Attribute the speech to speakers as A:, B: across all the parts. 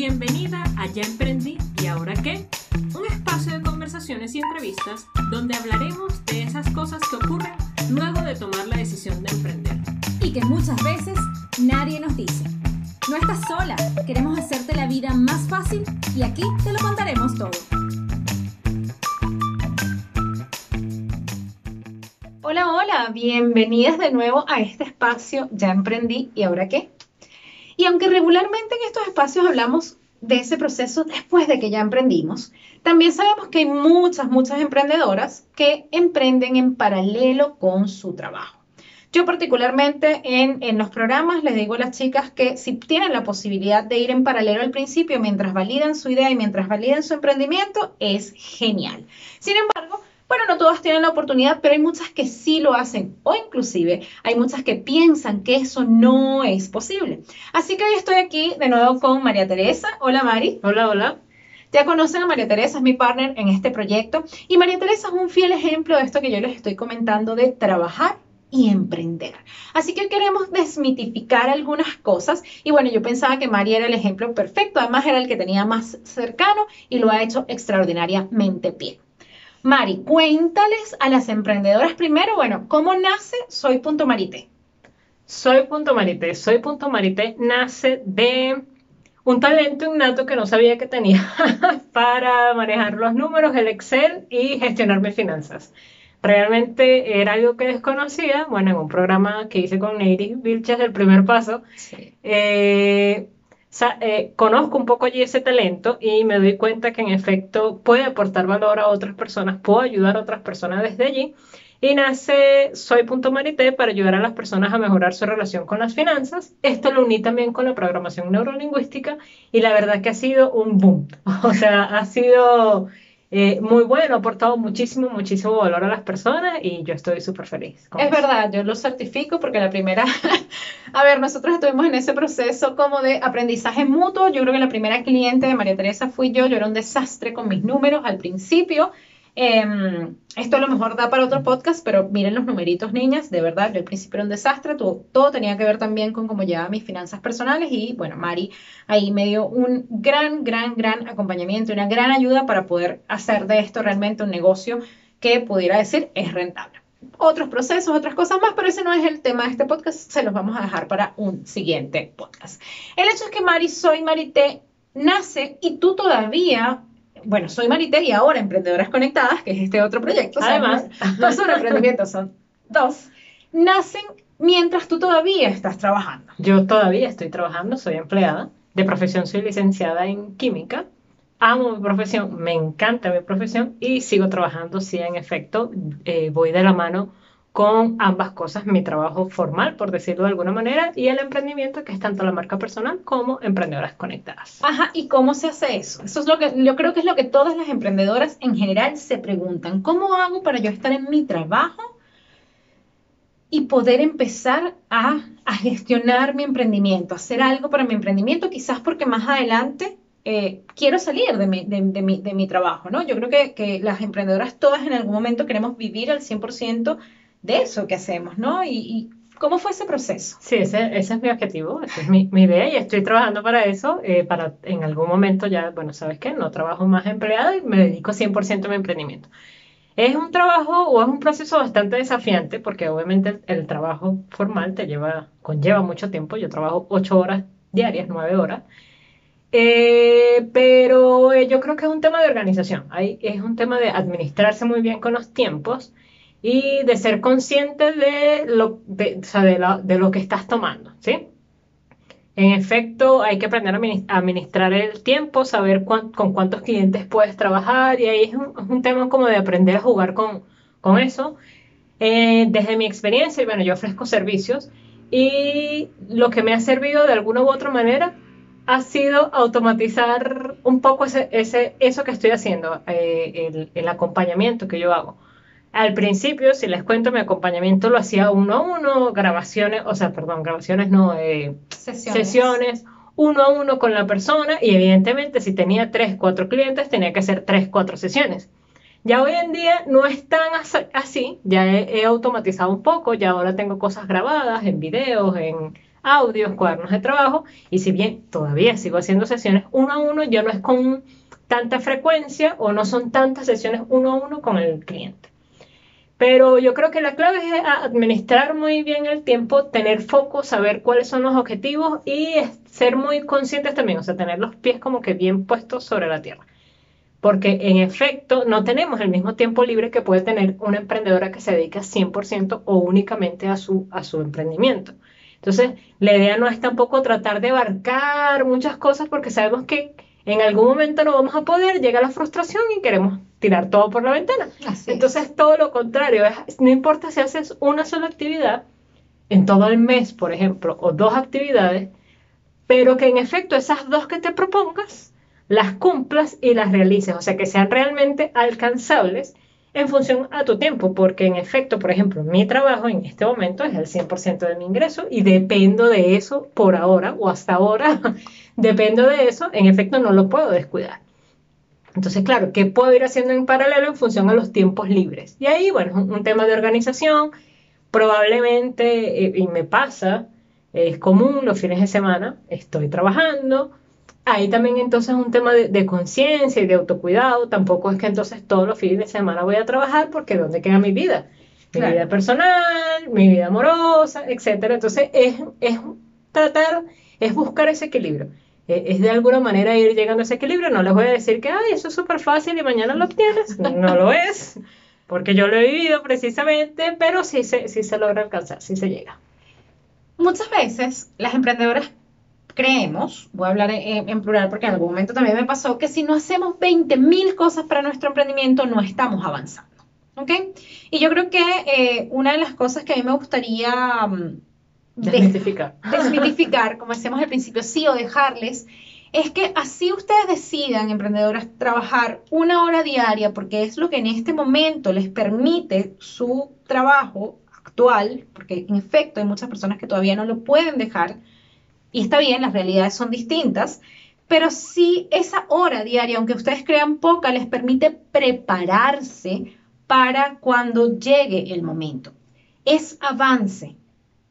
A: Bienvenida a Ya Emprendí y Ahora qué, un espacio de conversaciones y entrevistas donde hablaremos de esas cosas que ocurren luego de tomar la decisión de emprender.
B: Y que muchas veces nadie nos dice. No estás sola, queremos hacerte la vida más fácil y aquí te lo contaremos todo.
C: Hola, hola, bienvenidas de nuevo a este espacio Ya Emprendí y Ahora qué. Y aunque regularmente en estos espacios hablamos de ese proceso después de que ya emprendimos, también sabemos que hay muchas, muchas emprendedoras que emprenden en paralelo con su trabajo. Yo particularmente en, en, los programas les digo a las chicas que si tienen la posibilidad de ir en paralelo al principio mientras validan su idea y mientras validan su emprendimiento, es genial. Sin embargo, bueno, no todas tienen la oportunidad, pero hay muchas que sí lo hacen o inclusive hay muchas que piensan que eso no es posible. Así que hoy estoy aquí de nuevo con María Teresa. Hola Mari.
A: Hola, hola.
C: Ya conocen a María Teresa, es mi partner en este proyecto y María Teresa es un fiel ejemplo de esto que yo les estoy comentando de trabajar y emprender. Así que queremos desmitificar algunas cosas y bueno, yo pensaba que María era el ejemplo perfecto, además era el que tenía más cercano y lo ha hecho extraordinariamente bien. Mari, cuéntales a las emprendedoras primero, bueno, ¿cómo nace Soy Punto Marité?
A: Soy Punto Marité. Soy Punto Marité nace de un talento innato que no sabía que tenía para manejar los números, el Excel y gestionar mis finanzas. Realmente era algo que desconocía, bueno, en un programa que hice con Neiris Vilches, el primer paso, sí. eh, eh, conozco un poco allí ese talento y me doy cuenta que en efecto puede aportar valor a otras personas, puedo ayudar a otras personas desde allí. Y nace Soy Punto para ayudar a las personas a mejorar su relación con las finanzas. Esto lo uní también con la programación neurolingüística y la verdad que ha sido un boom. O sea, ha sido eh, muy bueno, ha aportado muchísimo, muchísimo valor a las personas y yo estoy súper feliz.
C: Es eso. verdad, yo lo certifico porque la primera, a ver, nosotros estuvimos en ese proceso como de aprendizaje mutuo. Yo creo que la primera cliente de María Teresa fui yo, yo era un desastre con mis números al principio. Eh, esto a lo mejor da para otro podcast, pero miren los numeritos, niñas, de verdad, yo al principio era un desastre, todo, todo tenía que ver también con cómo llevaba mis finanzas personales y bueno, Mari ahí me dio un gran, gran, gran acompañamiento, una gran ayuda para poder hacer de esto realmente un negocio que pudiera decir es rentable. Otros procesos, otras cosas más, pero ese no es el tema de este podcast, se los vamos a dejar para un siguiente podcast. El hecho es que Mari, soy Marité, nace y tú todavía bueno, soy Marité y ahora Emprendedoras Conectadas, que es este otro proyecto. Además, no son emprendimientos, son dos. Nacen mientras tú todavía estás trabajando.
A: Yo todavía estoy trabajando, soy empleada. De profesión soy licenciada en química. Amo mi profesión, me encanta mi profesión y sigo trabajando, sí, en efecto, eh, voy de la mano con ambas cosas, mi trabajo formal, por decirlo de alguna manera, y el emprendimiento, que es tanto la marca personal como emprendedoras conectadas.
C: Ajá, ¿y cómo se hace eso? Eso es lo que yo creo que es lo que todas las emprendedoras en general se preguntan. ¿Cómo hago para yo estar en mi trabajo y poder empezar a, a gestionar mi emprendimiento, hacer algo para mi emprendimiento, quizás porque más adelante eh, quiero salir de mi, de, de, mi, de mi, trabajo, ¿no? Yo creo que, que, las emprendedoras todas en algún momento queremos vivir al 100% de eso que hacemos, ¿no? Y, y, ¿cómo fue ese proceso?
A: Sí, ese, ese es mi objetivo, esa es mi, mi, idea y estoy trabajando para eso, eh, para en algún momento ya, bueno, ¿sabes qué? No trabajo más empleada y me dedico 100% a mi emprendimiento. Es un trabajo o es un proceso bastante desafiante porque obviamente el, el trabajo formal te lleva, conlleva mucho tiempo. Yo trabajo 8 horas diarias, 9 horas. Eh, pero eh, yo creo que es un tema de organización, Hay, es un tema de administrarse muy bien con los tiempos y de ser consciente de lo, de, o sea, de, la, de lo que estás tomando, ¿sí? En efecto, hay que aprender a administrar el tiempo, saber con cuántos clientes puedes trabajar y ahí es un, es un, tema como de aprender a jugar con, con eso. Eh, desde mi experiencia, bueno, yo ofrezco servicios y lo que me ha servido de alguna u otra manera ha sido automatizar un poco ese, ese, eso que estoy haciendo, eh, el, el acompañamiento que yo hago. Al principio, si les cuento, mi acompañamiento lo hacía uno a uno, grabaciones, o sea, perdón, grabaciones no, eh, sesiones. sesiones. uno a uno con la persona y evidentemente si tenía tres, cuatro clientes tenía que hacer tres, cuatro sesiones. Ya hoy en día no es tan así, ya he, he automatizado un poco, ya ahora tengo cosas grabadas en videos, en audios, cuadernos de trabajo, y si bien todavía sigo haciendo sesiones uno a uno, ya no es con tanta frecuencia o no son tantas sesiones uno a uno con el cliente. Pero yo creo que la clave es administrar muy bien el tiempo, tener foco, saber cuáles son los objetivos y ser muy conscientes también, o sea, tener los pies como que bien puestos sobre la tierra. Porque en efecto no tenemos el mismo tiempo libre que puede tener una emprendedora que se dedica 100% o únicamente a su, a su emprendimiento. Entonces, la idea no es tampoco tratar de abarcar muchas cosas porque sabemos que en algún momento no vamos a poder, llega la frustración y queremos tirar todo por la ventana. Entonces, todo lo contrario, no importa si haces una sola actividad en todo el mes, por ejemplo, o dos actividades, pero que en efecto esas dos que te propongas las cumplas y las realices, o sea, que sean realmente alcanzables en función a tu tiempo, porque en efecto, por ejemplo, mi trabajo en este momento es el 100% de mi ingreso y dependo de eso por ahora o hasta ahora, dependo de eso, en efecto no lo puedo descuidar. Entonces, claro, ¿qué puedo ir haciendo en paralelo en función a los tiempos libres? Y ahí, bueno, un, un tema de organización, probablemente, eh, y me pasa, es común los fines de semana, estoy trabajando, Ahí también entonces un tema de, conciencia y de autocuidado. Tampoco es que entonces todos los fines de semana voy a trabajar porque ¿dónde queda mi vida? Mi vida personal, mi vida amorosa, etcétera. Entonces es, es tratar, es buscar ese equilibrio. E, es de alguna manera ir llegando a ese equilibrio. No les voy a decir que, ay, eso es súper fácil y mañana lo obtienes. No lo es, porque yo lo he vivido precisamente, pero sí se, sí se logra alcanzar, sí se llega.
C: Muchas veces las emprendedoras creemos, voy a hablar en, plural porque en algún momento también me pasó, que si no hacemos 20.000 cosas para nuestro emprendimiento no estamos avanzando. ¿Ok? Y yo creo que eh, una de las cosas que a mí me gustaría
A: um, desmitificar.
C: desmitificar, como decíamos al principio, sí, o dejarles, es que así ustedes decidan, emprendedoras, trabajar una hora diaria, porque es lo que en este momento les permite su trabajo actual, porque en efecto hay muchas personas que todavía no lo pueden dejar, y está bien, las realidades son distintas, pero si esa hora diaria, aunque ustedes crean poca, les permite prepararse para cuando llegue el momento. Es avance.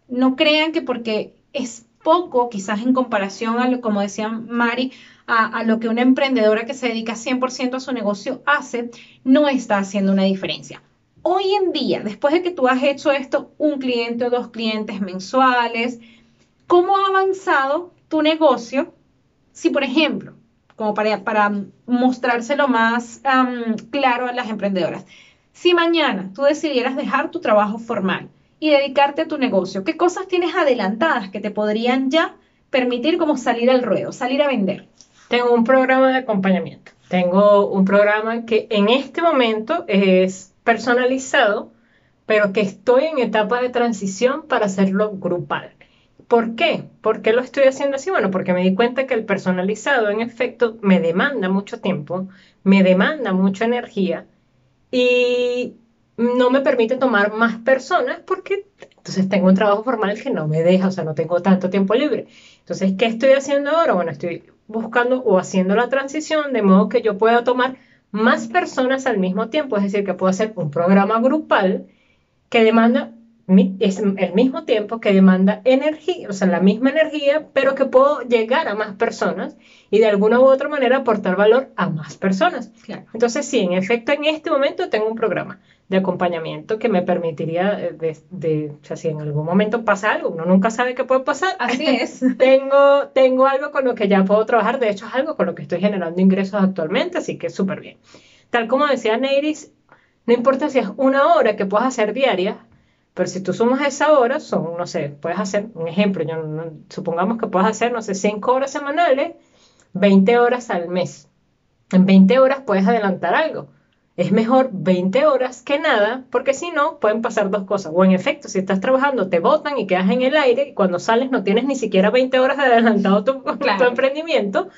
C: No crean que porque es poco, quizás en comparación a lo, como decía Mari, a, lo que una emprendedora que se dedica 100% a su negocio hace, no está haciendo una diferencia. Hoy en día, después de que tú has hecho esto, un cliente o dos clientes mensuales, ¿Cómo ha avanzado tu negocio? Si, por ejemplo, como para, para mostrárselo más claro a las emprendedoras, si mañana tú decidieras dejar tu trabajo formal y dedicarte a tu negocio, ¿qué cosas tienes adelantadas que te podrían ya permitir como salir al ruedo, salir a vender?
A: Tengo un programa de acompañamiento. Tengo un programa que en este momento es personalizado, pero que estoy en etapa de transición para hacerlo grupal. ¿Por qué? ¿Por qué lo estoy haciendo así? Bueno, porque me di cuenta que el personalizado, en efecto, me demanda mucho tiempo, me demanda mucha energía y no me permite tomar más personas porque entonces tengo un trabajo formal que no me deja, o sea, no tengo tanto tiempo libre. Entonces, ¿qué estoy haciendo ahora? Bueno, estoy buscando o haciendo la transición de modo que yo pueda tomar más personas al mismo tiempo, es decir, que puedo hacer un programa grupal que demanda es el mismo tiempo que demanda energía, o sea, la misma energía, pero que puedo llegar a más personas y de alguna u otra manera aportar valor a más personas. Entonces, sí, en efecto, en este momento tengo un programa de acompañamiento que me permitiría, eh, de, o sea, si en algún momento pasa algo, uno nunca sabe qué puede pasar.
C: Así es.
A: tengo, tengo algo con lo que ya puedo trabajar, de hecho es algo con lo que estoy generando ingresos actualmente, así que súper bien. Tal como decía Neiris, no importa si es una hora que puedas hacer diaria, pero si tú sumas esa hora, son, no sé, puedes hacer, un ejemplo, yo supongamos que puedes hacer, no sé, 5 horas semanales, 20 horas al mes. En 20 horas puedes adelantar algo. Es mejor 20 horas que nada, porque si no, pueden pasar dos cosas. O en efecto, si estás trabajando, te botan y quedas en el aire, y cuando sales no tienes ni siquiera 20 horas de adelantado tu, tu emprendimiento,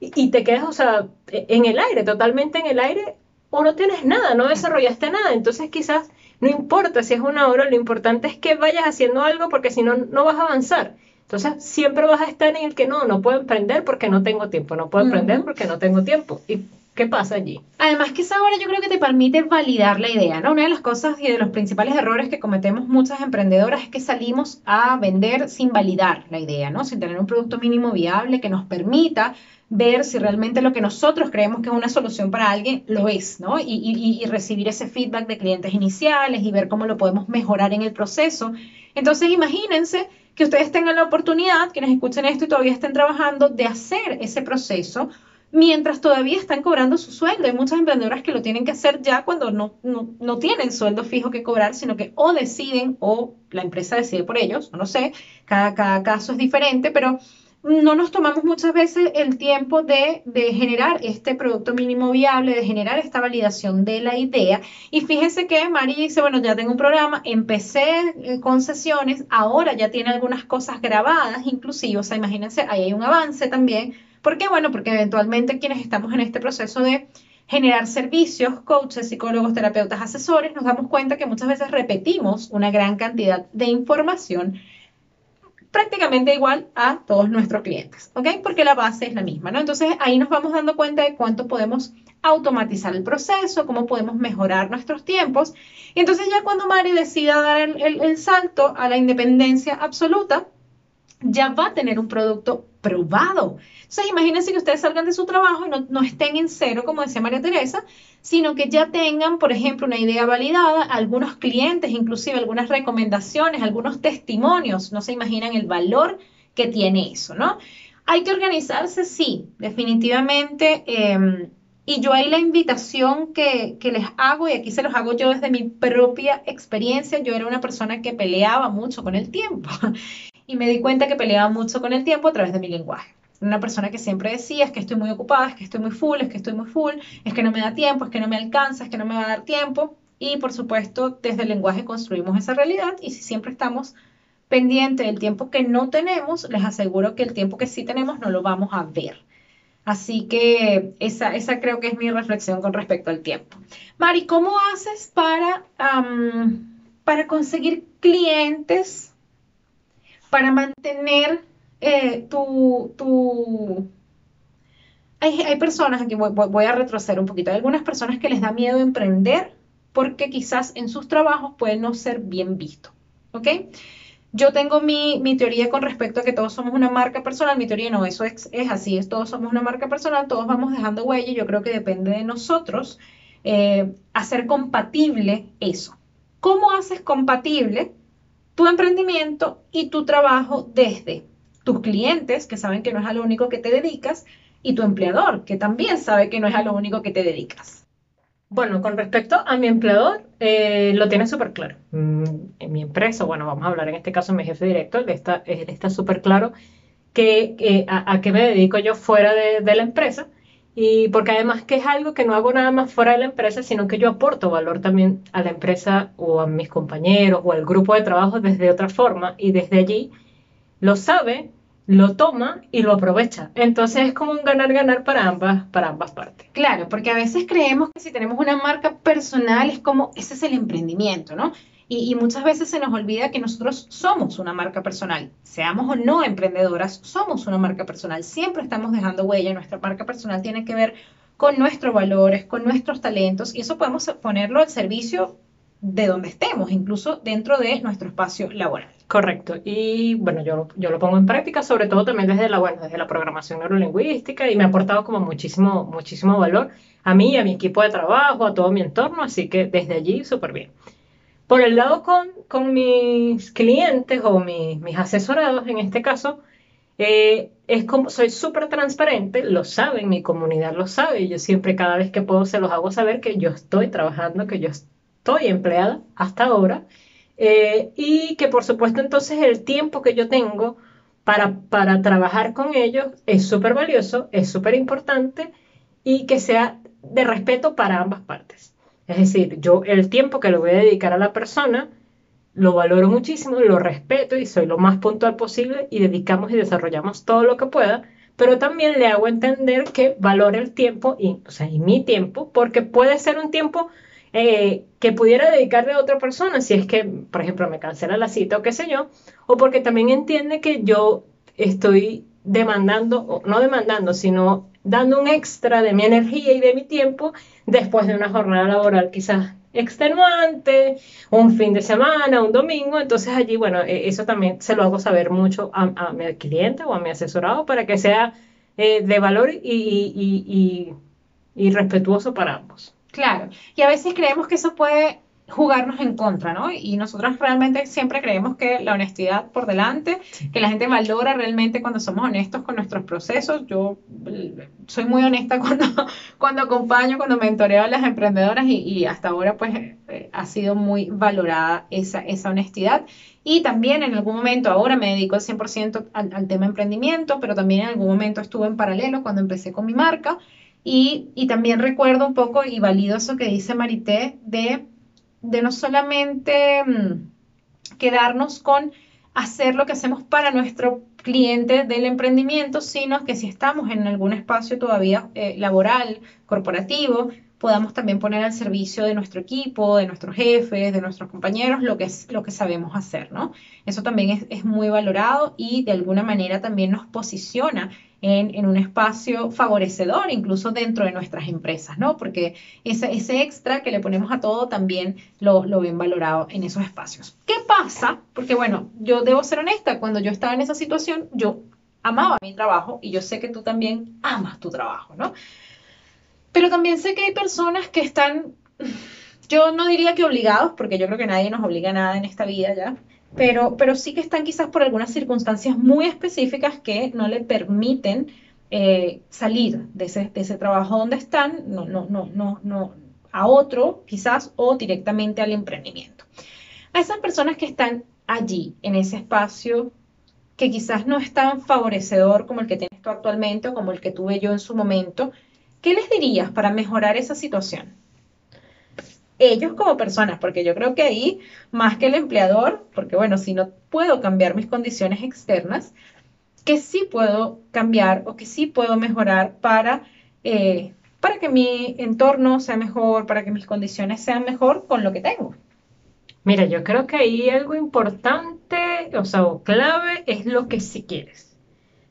A: y, y, te quedas, o sea, en el aire, totalmente en el aire, o no tienes nada, no desarrollaste nada. Entonces quizás no importa si es una hora, lo importante es que vayas haciendo algo porque si no, no vas a avanzar. Entonces siempre vas a estar en el que no, no puedo emprender porque no tengo tiempo, no puedo emprender porque no tengo tiempo. Y ¿Qué pasa allí?
C: Además que esa hora yo creo que te permite validar la idea, ¿no? Una de las cosas y de los principales errores que cometemos muchas emprendedoras es que salimos a vender sin validar la idea, ¿no? Sin tener un producto mínimo viable que nos permita ver si realmente lo que nosotros creemos que es una solución para alguien lo es, ¿no? Y, recibir ese feedback de clientes iniciales y ver cómo lo podemos mejorar en el proceso. Entonces, imagínense que ustedes tengan la oportunidad, quienes escuchen esto y todavía estén trabajando, de hacer ese proceso mientras todavía están cobrando su sueldo. Hay muchas emprendedoras que lo tienen que hacer ya cuando no, no, tienen sueldo fijo que cobrar, sino que o deciden o la empresa decide por ellos, no sé, cada, cada caso es diferente, pero no nos tomamos muchas veces el tiempo de, de, generar este producto mínimo viable, de generar esta validación de la idea. Y fíjense que Mari dice, bueno, ya tengo un programa, empecé eh, con sesiones, ahora ya tiene algunas cosas grabadas, inclusive, o sea, imagínense, ahí hay un avance también ¿Por qué? Bueno, porque eventualmente quienes estamos en este proceso de generar servicios, coaches, psicólogos, terapeutas, asesores, nos damos cuenta que muchas veces repetimos una gran cantidad de información prácticamente igual a todos nuestros clientes, ¿ok? Porque la base es la misma, ¿no? Entonces ahí nos vamos dando cuenta de cuánto podemos automatizar el proceso, cómo podemos mejorar nuestros tiempos. Y entonces ya cuando Mari decida dar el, el salto a la independencia absoluta, ya va a tener un producto probado. Entonces, imagínense que ustedes salgan de su trabajo y no, estén en cero, como decía María Teresa, sino que ya tengan, por ejemplo, una idea validada, algunos clientes, inclusive algunas recomendaciones, algunos testimonios. No se imaginan el valor que tiene eso, ¿no? Hay que organizarse, sí, definitivamente. Em, y yo ahí la invitación que, que, les hago, y aquí se los hago yo desde mi propia experiencia, yo era una persona que peleaba mucho con el tiempo y me di cuenta que peleaba mucho con el tiempo a través de mi lenguaje. Una persona que siempre decía, es que estoy muy ocupada, es que estoy muy full, es que estoy muy full, es que no me da tiempo, es que no me alcanza, es que no me va a dar tiempo. Y por supuesto, desde el lenguaje construimos esa realidad y si siempre estamos pendientes del tiempo que no tenemos, les aseguro que el tiempo que sí tenemos no lo vamos a ver. Así que esa, esa creo que es mi reflexión con respecto al tiempo. Mari, ¿cómo haces para, para conseguir clientes para mantener eh, tu, tu... Hay, hay, personas, aquí voy, voy, a retroceder un poquito, hay algunas personas que les da miedo emprender porque quizás en sus trabajos pueden no ser bien visto, ¿ok? Yo tengo mi, mi, teoría con respecto a que todos somos una marca personal, mi teoría no, eso es, es así, es todos somos una marca personal, todos vamos dejando huella, yo creo que depende de nosotros eh, hacer compatible eso. ¿Cómo haces compatible tu emprendimiento y tu trabajo desde tus clientes, que saben que no es a lo único que te dedicas, y tu empleador, que también sabe que no es a lo único que te dedicas.
A: Bueno, con respecto a mi empleador, eh, lo tiene súper claro. Mm, en mi empresa, bueno, vamos a hablar en este caso de mi jefe directo, él está súper claro que, a, qué me dedico yo fuera de la empresa y porque además que es algo que no hago nada más fuera de la empresa, sino que yo aporto valor también a la empresa o a mis compañeros o al grupo de trabajo desde otra forma y desde allí lo sabe, lo toma y lo aprovecha. Entonces es como un ganar-ganar para ambas, para ambas partes.
C: Claro, porque a veces creemos que si tenemos una marca personal es como, ese es el emprendimiento, ¿no? Y, muchas veces se nos olvida que nosotros somos una marca personal. Seamos o no emprendedoras, somos una marca personal. Siempre estamos dejando huella. Nuestra marca personal tiene que ver con nuestros valores, con nuestros talentos y eso podemos ponerlo al servicio de donde estemos, incluso dentro de nuestro espacio laboral.
A: Correcto. Y bueno, yo, yo lo pongo en práctica, sobre todo también desde la, bueno, desde la programación neurolingüística y me ha aportado como muchísimo, muchísimo valor a mí, a mi equipo de trabajo, a todo mi entorno, así que desde allí súper bien. Por el lado con, con mis clientes o mis asesorados, en este caso, eh, soy súper transparente, lo saben, mi comunidad lo sabe, yo siempre cada vez que puedo se los hago saber que yo estoy trabajando, que yo estoy empleada hasta ahora, eh, y que por supuesto entonces el tiempo que yo tengo para, para trabajar con ellos es súper valioso, es súper importante y que sea de respeto para ambas partes. Es decir, yo el tiempo que le voy a dedicar a la persona lo valoro muchísimo, lo respeto y soy lo más puntual posible y dedicamos y desarrollamos todo lo que pueda, pero también le hago entender que valore el tiempo y, o sea, y mi tiempo, porque puede ser un tiempo eh, que pudiera dedicarle a otra persona, si es que, por ejemplo, me cancela la cita o qué sé yo, o porque también entiende que yo estoy demandando, o no demandando, sino dando un extra de mi energía y de mi tiempo después de una jornada laboral quizás extenuante, un fin de semana, un domingo, entonces allí, bueno, e, eso también se lo hago saber mucho a, mi cliente o a mi asesorado para que sea eh, de valor y, y, y respetuoso para ambos.
C: Claro, y a veces creemos que eso puede jugarnos en contra, ¿no? Y nosotros realmente siempre creemos que la honestidad por delante, que la gente valora realmente cuando somos honestos con nuestros procesos. Yo eh, soy muy honesta cuando, cuando acompaño, cuando mentoreo a las emprendedoras y, hasta ahora pues eh, ha sido muy valorada esa, esa honestidad. Y también en algún momento, ahora me dedico al 100% al, al tema emprendimiento, pero también en algún momento estuve en paralelo cuando empecé con mi marca. Y, y también recuerdo un poco y valido eso que dice Marité de de no solamente mm, quedarnos con hacer lo que hacemos para nuestro cliente del emprendimiento, sino que si estamos en algún espacio todavía eh, laboral, corporativo, podamos también poner al servicio de nuestro equipo, de nuestros jefes, de nuestros compañeros, lo que, es, lo que sabemos hacer, ¿no? Eso también es, es muy valorado y de alguna manera también nos posiciona en, un espacio favorecedor, incluso dentro de nuestras empresas, ¿no? Porque ese, ese extra que le ponemos a todo también lo, lo ven valorado en esos espacios. ¿Qué pasa? Porque bueno, yo debo ser honesta, cuando yo estaba en esa situación, yo amaba mi trabajo y yo sé que tú también amas tu trabajo, ¿no? Pero también sé que hay personas que están, yo no diría que obligados, porque yo creo que nadie nos obliga a nada en esta vida ya, pero, pero sí que están quizás por algunas circunstancias muy específicas que no le permiten eh, salir de ese, de ese, trabajo donde están, no, no, no, no, no, a otro quizás o directamente al emprendimiento. A esas personas que están allí, en ese espacio que quizás no es tan favorecedor como el que tienes tú actualmente o como el que tuve yo en su momento, ¿qué les dirías para mejorar esa situación? ellos como personas, porque yo creo que ahí, más que el empleador, porque bueno, si no puedo cambiar mis condiciones externas, que sí puedo cambiar o que sí puedo mejorar para, eh, para que mi entorno sea mejor, para que mis condiciones sean mejor con lo que tengo.
A: Mira, yo creo que ahí algo importante, o sea, o clave es lo que sí quieres.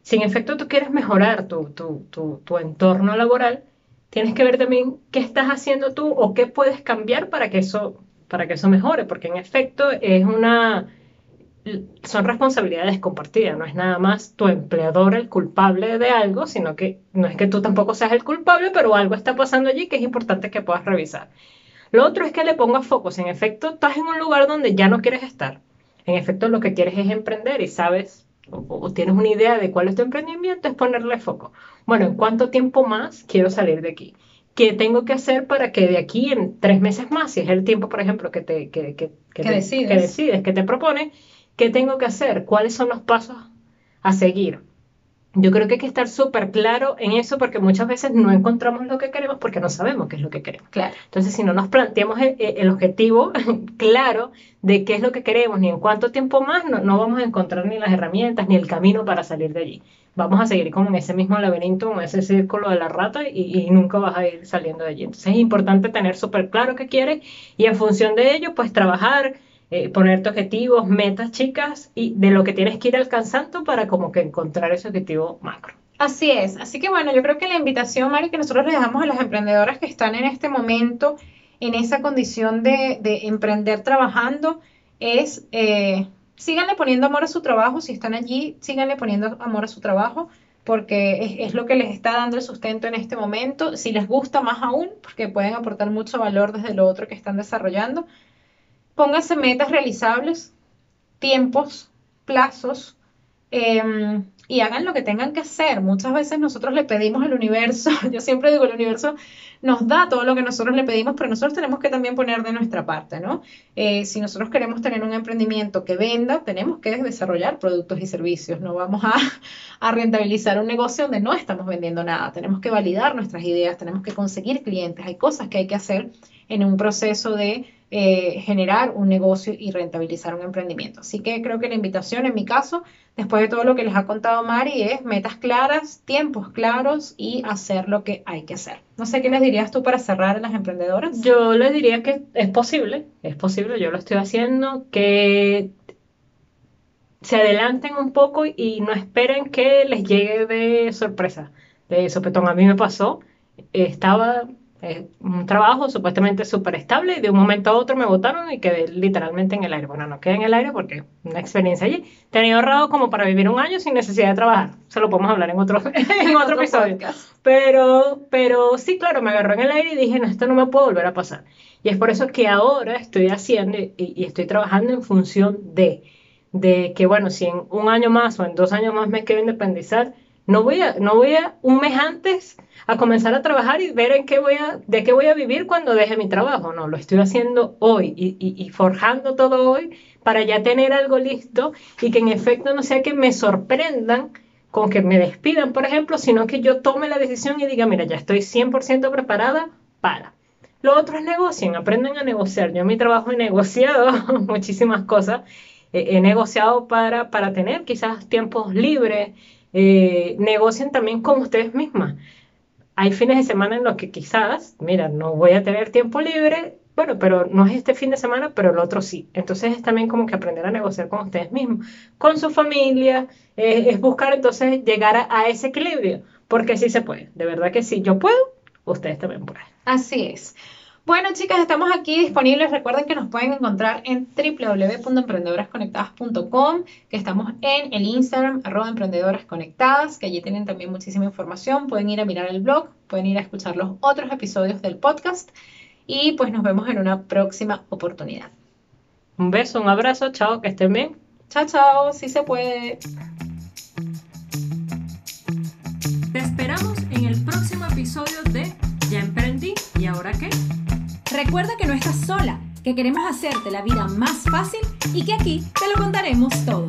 A: Si en efecto tú quieres mejorar tu, tu, tu, tu entorno laboral, tienes que ver también qué estás haciendo tú o qué puedes cambiar para que eso, para que eso mejore, porque en efecto es una, son responsabilidades compartidas, no es nada más tu empleador el culpable de algo, sino que no es que tú tampoco seas el culpable, pero algo está pasando allí que es importante que puedas revisar. Lo otro es que le pongas focos, en efecto estás en un lugar donde ya no quieres estar, en efecto lo que quieres es emprender y sabes o, tienes una idea de cuál es tu emprendimiento, es ponerle foco. Bueno, ¿en cuánto tiempo más quiero salir de aquí? ¿Qué tengo que hacer para que de aquí en tres meses más, si es el tiempo, por ejemplo, que, te, que, que, que, decides. que decides, que te propone, qué tengo que hacer? ¿Cuáles son los pasos a seguir? Yo creo que hay que estar súper claro en eso porque muchas veces no encontramos lo que queremos porque no sabemos qué es lo que queremos.
C: Claro.
A: Entonces, si no nos planteamos el, objetivo claro de qué es lo que queremos ni en cuánto tiempo más, no, no, vamos a encontrar ni las herramientas ni el camino para salir de allí. Vamos a seguir como en ese mismo laberinto, en ese círculo de la rata y, y nunca vas a ir saliendo de allí. Entonces, es importante tener súper claro qué quieres y en función de ello, pues trabajar eh, ponerte objetivos, metas chicas y de lo que tienes que ir alcanzando para como que encontrar ese objetivo macro.
C: Así es, así que bueno, yo creo que la invitación, Mari, que nosotros le dejamos a las emprendedoras que están en este momento en esa condición de, emprender trabajando es eh, síganle poniendo amor a su trabajo, si están allí, síganle poniendo amor a su trabajo porque es, lo que les está dando el sustento en este momento. Si les gusta más aún, porque pueden aportar mucho valor desde lo otro que están desarrollando, pónganse metas realizables, tiempos, plazos, em, y hagan lo que tengan que hacer. Muchas veces nosotros le pedimos al universo, yo siempre digo, el universo nos da todo lo que nosotros le pedimos, pero nosotros tenemos que también poner de nuestra parte, ¿no? Eh, si nosotros queremos tener un emprendimiento que venda, tenemos que desarrollar productos y servicios, no vamos a, a rentabilizar un negocio donde no estamos vendiendo nada, tenemos que validar nuestras ideas, tenemos que conseguir clientes, hay cosas que hay que hacer en un proceso de eh, generar un negocio y rentabilizar un emprendimiento. Así que creo que la invitación en mi caso, después de todo lo que les ha contado Mari, es metas claras, tiempos claros y hacer lo que hay que hacer. No sé qué les dirías tú para cerrar a las emprendedoras.
A: Yo les diría que es posible, es posible, yo lo estoy haciendo, que se adelanten un poco y no esperen que les llegue de sorpresa de sopetón. A mí me pasó, estaba eh, un trabajo supuestamente súper estable y de un momento a otro me botaron y quedé literalmente en el aire. Bueno, no quedé en el aire porque una experiencia allí. Tenía ahorrado como para vivir un año sin necesidad de trabajar. Se lo podemos hablar en otro, en otro episodio. Pero, pero sí, claro, me agarró en el aire y dije, no, esto no me puede volver a pasar. Y es por eso que ahora estoy haciendo y, y estoy trabajando en función de, de que, bueno, si en un año más o en dos años más me quiero independizar, no voy a, no voy a un mes antes a comenzar a trabajar y ver en qué voy a, de qué voy a vivir cuando deje mi trabajo. No, lo estoy haciendo hoy y, forjando todo hoy para ya tener algo listo y que en efecto no sea que me sorprendan con que me despidan, por ejemplo, sino que yo tome la decisión y diga, mira, ya estoy 100% preparada para. Lo otro es negocien, aprendan a negociar. Yo en mi trabajo he negociado muchísimas cosas. he negociado para, para tener quizás tiempos libres, eh, negocien también con ustedes mismas. Hay fines de semana en los que quizás, mira, no voy a tener tiempo libre, bueno, pero no es este fin de semana, pero el otro sí. Entonces es también como que aprender a negociar con ustedes mismos, con su familia, eh, es buscar entonces llegar a, a, ese equilibrio, porque sí se puede, de verdad que sí, yo puedo, ustedes también pueden.
C: Así es. Bueno, chicas, estamos aquí disponibles. Recuerden que nos pueden encontrar en www.emprendedorasconectadas.com, que estamos en el Instagram, arroba emprendedorasconectadas, que allí tienen también muchísima información. Pueden ir a mirar el blog, pueden ir a escuchar los otros episodios del podcast y pues nos vemos en una próxima oportunidad.
A: Un beso, un abrazo, chao, que estén bien.
C: Chao, chao, si se puede.
B: Te esperamos en el próximo episodio de Ya emprendí y ahora qué. Recuerda que no estás sola, que queremos hacerte la vida más fácil y que aquí te lo contaremos todo.